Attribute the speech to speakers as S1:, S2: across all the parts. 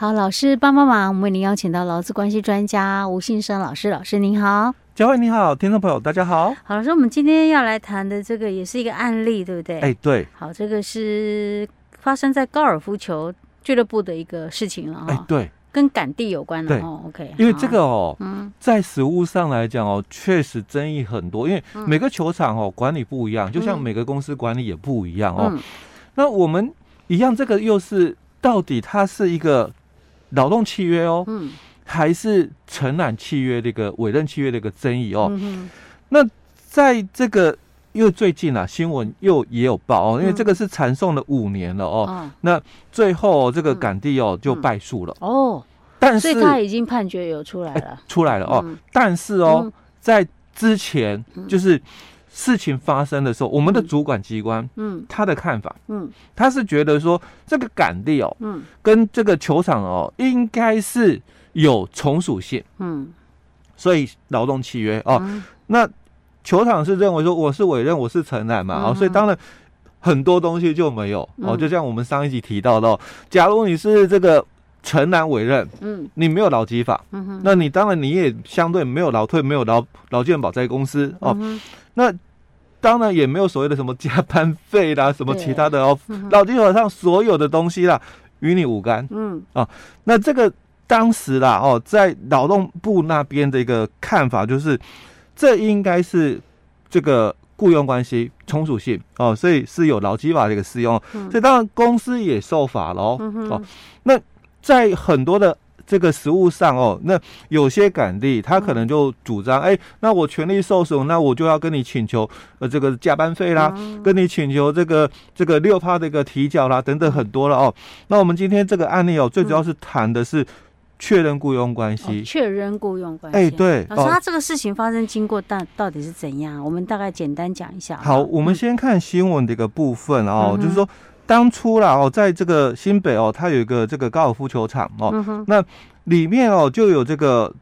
S1: 好，老师帮帮忙，我们为您邀请到劳资关系专家吴信生老师，老师您好，
S2: 佳慧你好，听众朋友大家好。
S1: 好，老师，我们今天要来谈的这个也是一个案例，对不对？
S2: 哎，对。
S1: 好，这个是发生在高尔夫球俱乐部的一个事情了哈。
S2: 哎，对，
S1: 跟赶地有关的
S2: 对
S1: 哦。OK，
S2: 因为这个哦，
S1: 嗯，
S2: 在实务上来讲哦，确实争议很多，因为每个球场哦管理不一样，就像每个公司管理也不一样哦。
S1: 嗯、
S2: 那我们一样，这个又是到底它是一个。劳动契约哦，嗯，还是承揽契约的一个委任契约的一个争议哦。嗯、那在这个又最近啊，新闻又也有报哦，因为这个是缠讼了五年了哦。嗯、那最后、哦、这个港地哦、嗯、就败诉了。哦，但是
S1: 他已经判决有出来了，
S2: 欸、出来了哦。嗯、但是哦，嗯、在之前就是。事情发生的时候，我们的主管机关，嗯，他的看法，嗯，他是觉得说这个杆地哦，嗯，跟这个球场哦，应该是有从属性，嗯，所以劳动契约哦，那球场是认为说我是委任，我是承揽嘛，哦，所以当然很多东西就没有哦，就像我们上一集提到的哦，假如你是这个承揽委任，嗯，你没有劳基法，嗯哼，那你当然你也相对没有劳退，没有劳劳健保在公司哦，那。当然也没有所谓的什么加班费啦，什么其他的哦，劳基法上所有的东西啦，与你无干。嗯。啊，那这个当时啦哦，在劳动部那边的一个看法就是，这应该是这个雇佣关系从属性哦，所以是有劳基法的一个适用，所以当然公司也受法了哦。那在很多的。这个食物上哦，那有些港地他可能就主张，哎，那我权利受损，那我就要跟你请求呃这个加班费啦，跟你请求这个这个六趴的一个提缴啦，等等很多了哦。那我们今天这个案例哦，最主要是谈的是确认雇佣关系，
S1: 确认雇佣关系。
S2: 哎，对，
S1: 老师，他这个事情发生经过到到底是怎样？我们大概简单讲一下。
S2: 好，我们先看新闻的一个部分哦，就是说。当初啦哦，在这个新北哦，它有一个这个高尔夫球场哦，嗯、那里面哦就有这个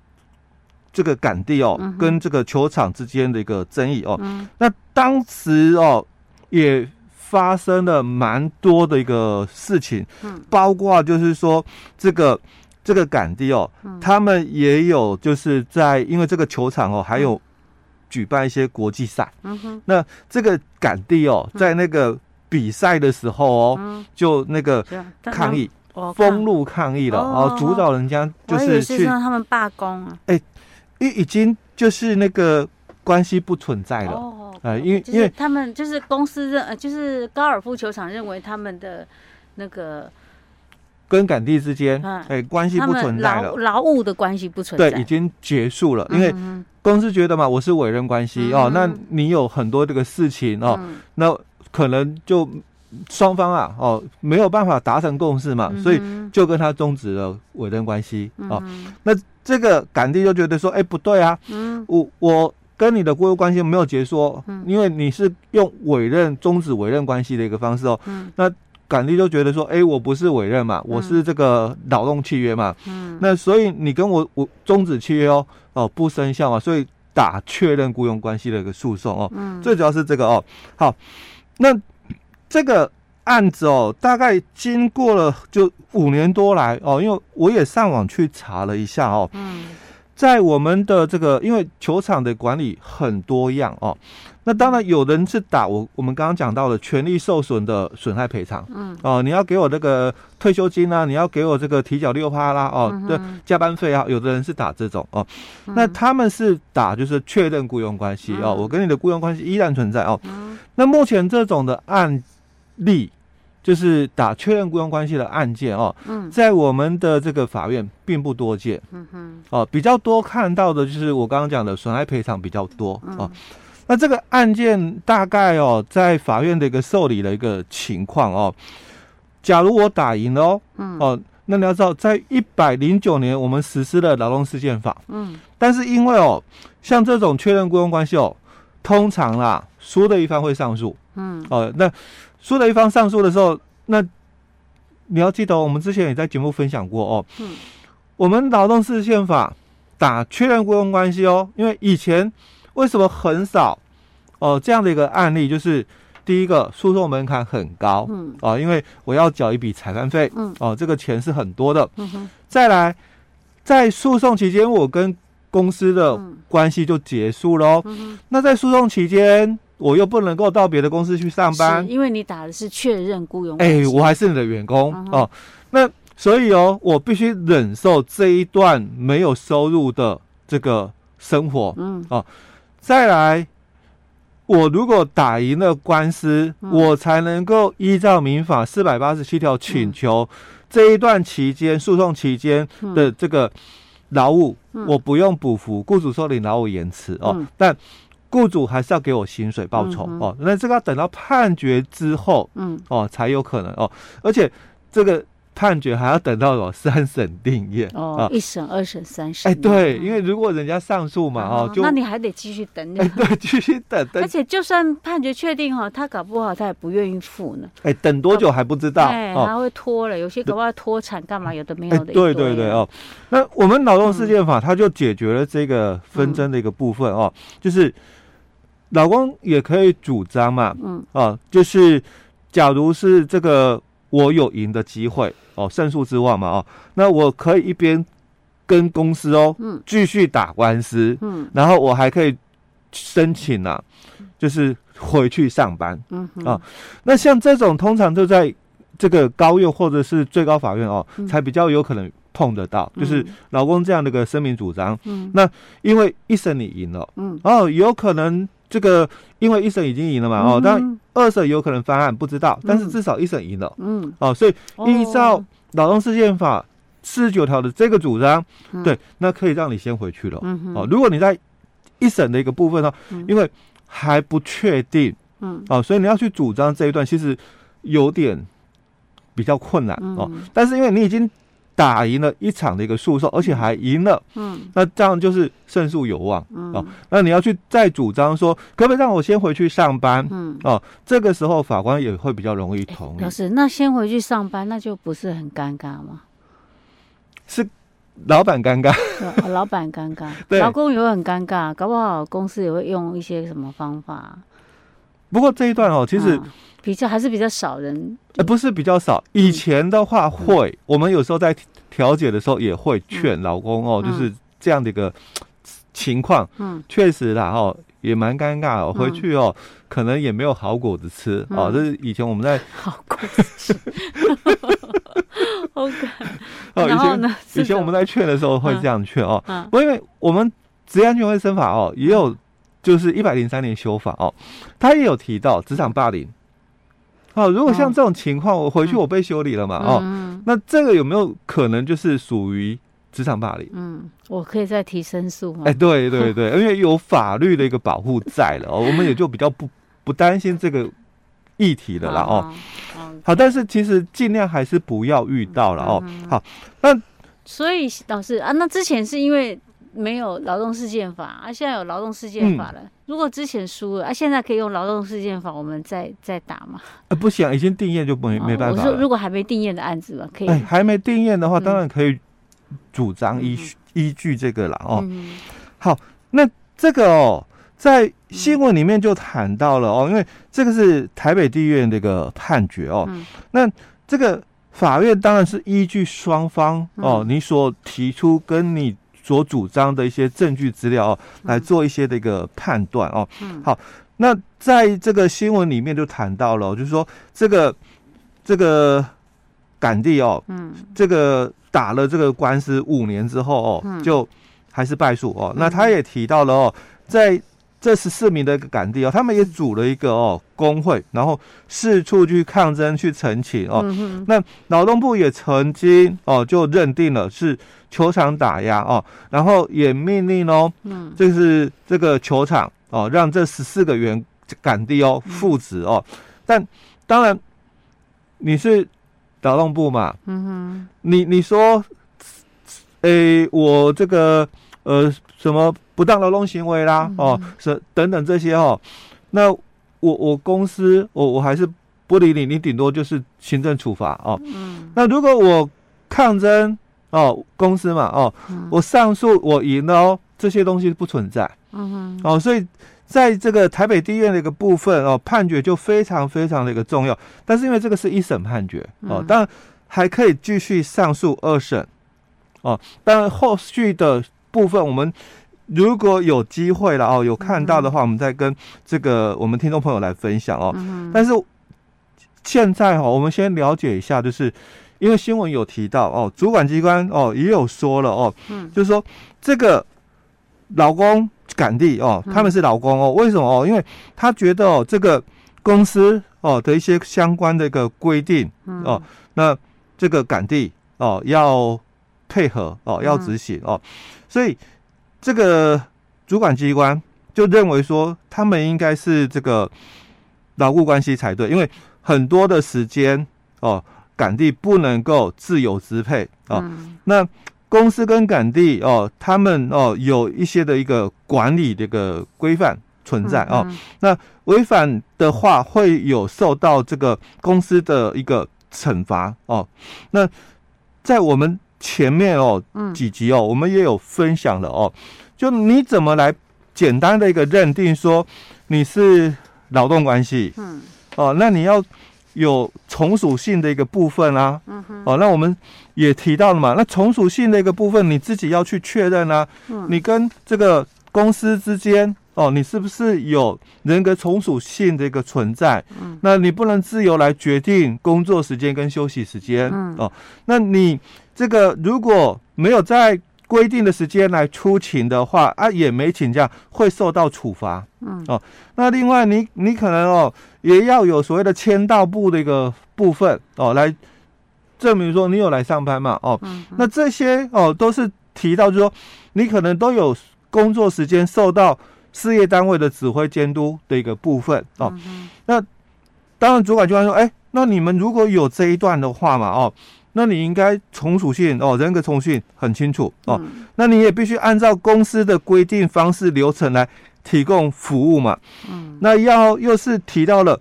S2: 这个杆地哦，嗯、跟这个球场之间的一个争议哦。嗯、那当时哦也发生了蛮多的一个事情，嗯、包括就是说这个这个杆地哦，嗯、他们也有就是在因为这个球场哦还有举办一些国际赛，那这个杆地哦在那个。比赛的时候哦，就那个抗议，封路抗议了哦，主导人家就是去
S1: 他们罢工啊，
S2: 哎，已已经就是那个关系不存在了哦，哎，因为因为
S1: 他们就是公司认，就是高尔夫球场认为他们的那个
S2: 跟杆地之间哎关系不存在了，
S1: 劳务的关系不存在，
S2: 对，已经结束了，因为公司觉得嘛，我是委任关系哦，那你有很多这个事情哦，那。可能就双方啊，哦，没有办法达成共识嘛，嗯、所以就跟他终止了委任关系、嗯、哦。那这个感地就觉得说，哎，不对啊，嗯、我我跟你的雇佣关系没有结束，嗯、因为你是用委任终止委任关系的一个方式哦。嗯、那感地就觉得说，哎，我不是委任嘛，我是这个劳动契约嘛，嗯、那所以你跟我我终止契约哦，哦不生效嘛，所以打确认雇佣关系的一个诉讼哦。嗯、最主要是这个哦，好。那这个案子哦，大概经过了就五年多来哦，因为我也上网去查了一下哦，嗯，在我们的这个，因为球场的管理很多样哦。那当然，有人是打我，我们刚刚讲到的权利受损的损害赔偿，嗯，哦，你要给我这个退休金啊，你要给我这个提缴六趴啦，哦，对，加班费啊，有的人是打这种哦，那他们是打就是确认雇佣关系哦，我跟你的雇佣关系依然存在哦，那目前这种的案例，就是打确认雇佣关系的案件哦，在我们的这个法院并不多见，嗯哼，哦，比较多看到的就是我刚刚讲的损害赔偿比较多哦。那这个案件大概哦，在法院的一个受理的一个情况哦，假如我打赢了哦，嗯，哦，那你要知道，在一百零九年我们实施了劳动事件法，嗯，但是因为哦，像这种确认雇佣关系哦，通常啦，输的一方会上诉，嗯，哦，那输的一方上诉的时候，那你要记得，我们之前也在节目分享过哦，嗯，我们劳动事件法打确认雇佣关系哦，因为以前。为什么很少哦？这样的一个案例就是第一个诉讼门槛很高，嗯，哦，因为我要缴一笔裁判费，嗯，哦，这个钱是很多的。再来，在诉讼期间，我跟公司的关系就结束喽，嗯。那在诉讼期间，我又不能够到别的公司去上班，
S1: 因为你打的是确认雇佣，
S2: 哎、欸，我还是你的员工，嗯、哦。那所以哦，我必须忍受这一段没有收入的这个生活，嗯，哦。再来。我如果打赢了官司，嗯、我才能够依照民法四百八十七条请求这一段期间诉讼期间的这个劳务，嗯、我不用补付雇主受理劳务延迟哦，嗯、但雇主还是要给我薪水报酬、嗯、哦。那这个要等到判决之后，嗯哦才有可能哦，而且这个。判决还要等到有三审定验
S1: 哦，一审、二审、三审。
S2: 哎，对，因为如果人家上诉嘛，哦，就
S1: 那你还得继续等。
S2: 哎，对，继续等。
S1: 而且就算判决确定哈，他搞不好他也不愿意付呢。
S2: 哎，等多久还不知道。
S1: 哎，还会拖了，有些搞不好拖产干嘛？有的没有的。
S2: 对对对哦，那我们劳动事件法它就解决了这个纷争的一个部分哦，就是老公也可以主张嘛，嗯，啊，就是假如是这个。我有赢的机会哦，胜诉之望嘛哦，那我可以一边跟公司哦，嗯，继续打官司，嗯，然后我还可以申请啊，就是回去上班，嗯啊，那像这种通常就在这个高院或者是最高法院哦，才比较有可能碰得到，就是老公这样的一个声明主张，嗯，那因为一审你赢了，嗯，哦，有可能。这个因为一审已经赢了嘛，哦，但二审有可能翻案，不知道，但是至少一审赢了，嗯，哦，所以依照劳动事件法四十九条的这个主张，对，那可以让你先回去了，哦，如果你在一审的一个部分呢，因为还不确定，嗯，哦，所以你要去主张这一段，其实有点比较困难哦，但是因为你已经。打赢了一场的一个诉讼，而且还赢了，嗯，那这样就是胜诉有望，嗯，哦，那你要去再主张说，可不可以让我先回去上班，嗯，哦，这个时候法官也会比较容易同意。
S1: 老师，那先回去上班，那就不是很尴尬吗？
S2: 是老板尴尬，
S1: 老板尴尬，对，老公也会很尴尬，搞不好公司也会用一些什么方法。
S2: 不过这一段哦，其实。啊
S1: 比较还是比较少人，
S2: 呃，不是比较少。以前的话会，嗯、我们有时候在调解的时候也会劝老公哦，嗯、就是这样的一个 情况。嗯，确实啦，哦，也蛮尴尬哦。回去哦，嗯、可能也没有好果子吃、嗯、哦。这是以前我们在
S1: 好果子吃。OK。哦，
S2: 以前以前我们在劝的时候会这样劝哦。嗯。因为我们职业安全卫生法哦，也有就是一百零三年修法哦，他也有提到职场霸凌。哦，如果像这种情况，我回去我被修理了嘛？哦，那这个有没有可能就是属于职场霸凌？
S1: 嗯，我可以再提申诉吗？
S2: 哎，对对对，因为有法律的一个保护在了，哦我们也就比较不不担心这个议题了啦。哦，好，但是其实尽量还是不要遇到了哦。好，那
S1: 所以老师啊，那之前是因为。没有劳动事件法啊，现在有劳动事件法了。嗯、如果之前输了啊，现在可以用劳动事件法，我们再再打嘛？
S2: 呃，不行，已经定验就没没办法。
S1: 我说如果还没定验的案子嘛，可以。
S2: 哎，还没定验的话，当然可以主张依、嗯、依据这个了哦。嗯、好，那这个哦，在新闻里面就谈到了哦，因为这个是台北地院的一个判决哦。嗯、那这个法院当然是依据双方哦，你所提出跟你。所主张的一些证据资料哦，来做一些的一个判断哦。嗯，好，那在这个新闻里面就谈到了，就是说这个这个港地哦，嗯，这个打了这个官司五年之后哦，就还是败诉哦。那他也提到了哦，在这十四名的一个杆弟哦，他们也组了一个哦工会，然后四处去抗争去澄清哦。那劳动部也曾经哦就认定了是。球场打压哦，然后也命令哦，嗯，就是这个球场哦，让这十四个员港地哦复职哦。但当然你是劳动部嘛，嗯哼，你你说，诶，我这个呃什么不当劳动行为啦，哦，是等等这些哦，那我我公司我我还是不理你，你顶多就是行政处罚哦。嗯，那如果我抗争。哦，公司嘛，哦，嗯、我上诉我赢了哦，这些东西不存在，嗯哼，哦，所以在这个台北地院的一个部分哦，判决就非常非常的一个重要。但是因为这个是一审判决哦，当然还可以继续上诉二审哦。当然后续的部分，我们如果有机会了哦，有看到的话，我们再跟这个我们听众朋友来分享哦。但是现在哈，我们先了解一下，就是因为新闻有提到哦，主管机关哦也有说了哦，就是说这个老公赶地哦，他们是老公哦，为什么？哦？因为他觉得哦，这个公司哦的一些相关的一个规定哦，那这个赶地哦要配合哦，要执行哦，所以这个主管机关就认为说，他们应该是这个劳务关系才对，因为很多的时间哦，港地不能够自由支配哦，那。公司跟港地哦，他们哦有一些的一个管理的一个规范存在哦。那违反的话，会有受到这个公司的一个惩罚哦。那在我们前面哦几集哦，我们也有分享了哦。就你怎么来简单的一个认定说你是劳动关系？嗯。哦，那你要。有从属性的一个部分啊，嗯哼，哦，那我们也提到了嘛，那从属性的一个部分，你自己要去确认啊，嗯，你跟这个公司之间，哦，你是不是有人格从属性的一个存在？嗯，那你不能自由来决定工作时间跟休息时间，嗯，哦，那你这个如果没有在规定的时间来出勤的话啊，也没请假，会受到处罚。嗯哦，那另外你你可能哦，也要有所谓的签到簿的一个部分哦，来证明说你有来上班嘛。哦，嗯、那这些哦都是提到，就是说你可能都有工作时间受到事业单位的指挥监督的一个部分哦。嗯、那当然主管机关说，哎，那你们如果有这一段的话嘛，哦。那你应该从属性哦，人格从属性很清楚哦。嗯、那你也必须按照公司的规定方式流程来提供服务嘛。嗯。那要又是提到了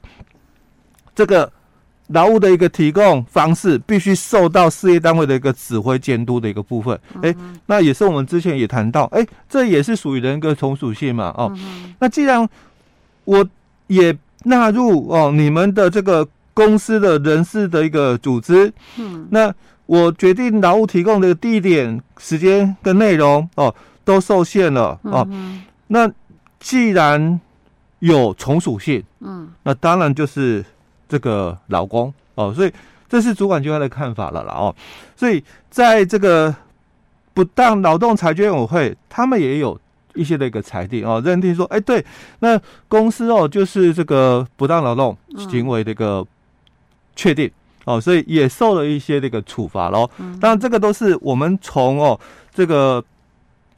S2: 这个劳务的一个提供方式，必须受到事业单位的一个指挥监督的一个部分。哎、那也是我们之前也谈到，哎，这也是属于人格从属性嘛。哦。嗯、那既然我也纳入哦你们的这个。公司的人事的一个组织，嗯，那我决定劳务提供的地点、时间跟内容哦，都受限了哦。嗯、那既然有从属性，嗯，那当然就是这个劳工哦，所以这是主管机关的看法了啦哦。所以在这个不当劳动裁决委员会，他们也有一些的一个裁定哦，认定说，哎，对，那公司哦就是这个不当劳动行为的一个。确定哦，所以也受了一些这个处罚喽。当然，这个都是我们从哦这个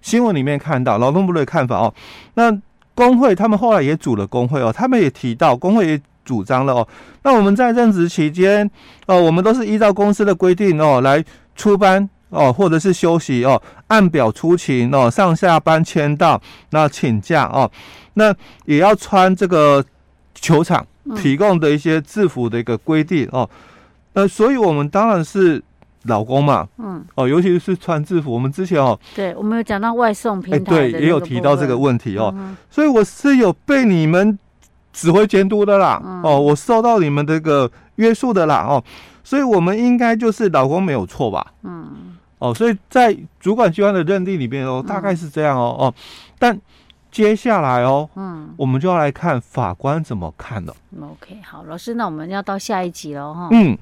S2: 新闻里面看到劳动部的看法哦。那工会他们后来也组了工会哦，他们也提到工会也主张了哦。那我们在任职期间哦，我们都是依照公司的规定哦来出班哦，或者是休息哦，按表出勤哦，上下班签到，那请假哦，那也要穿这个球场。提供的一些制服的一个规定哦，那所以我们当然是老公嘛，嗯，哦，尤其是穿制服，我们之前哦，
S1: 对，我们有讲到外送平台，
S2: 对，也有提到这个问题哦，嗯、所以我是有被你们指挥监督的啦，嗯、哦，我受到你们这个约束的啦，哦，所以我们应该就是老公没有错吧，嗯，哦，所以在主管机关的认定里边哦，大概是这样哦，哦，但。接下来哦，嗯，我们就要来看法官怎么看了。
S1: OK，好，老师，那我们要到下一集了哈。
S2: 嗯。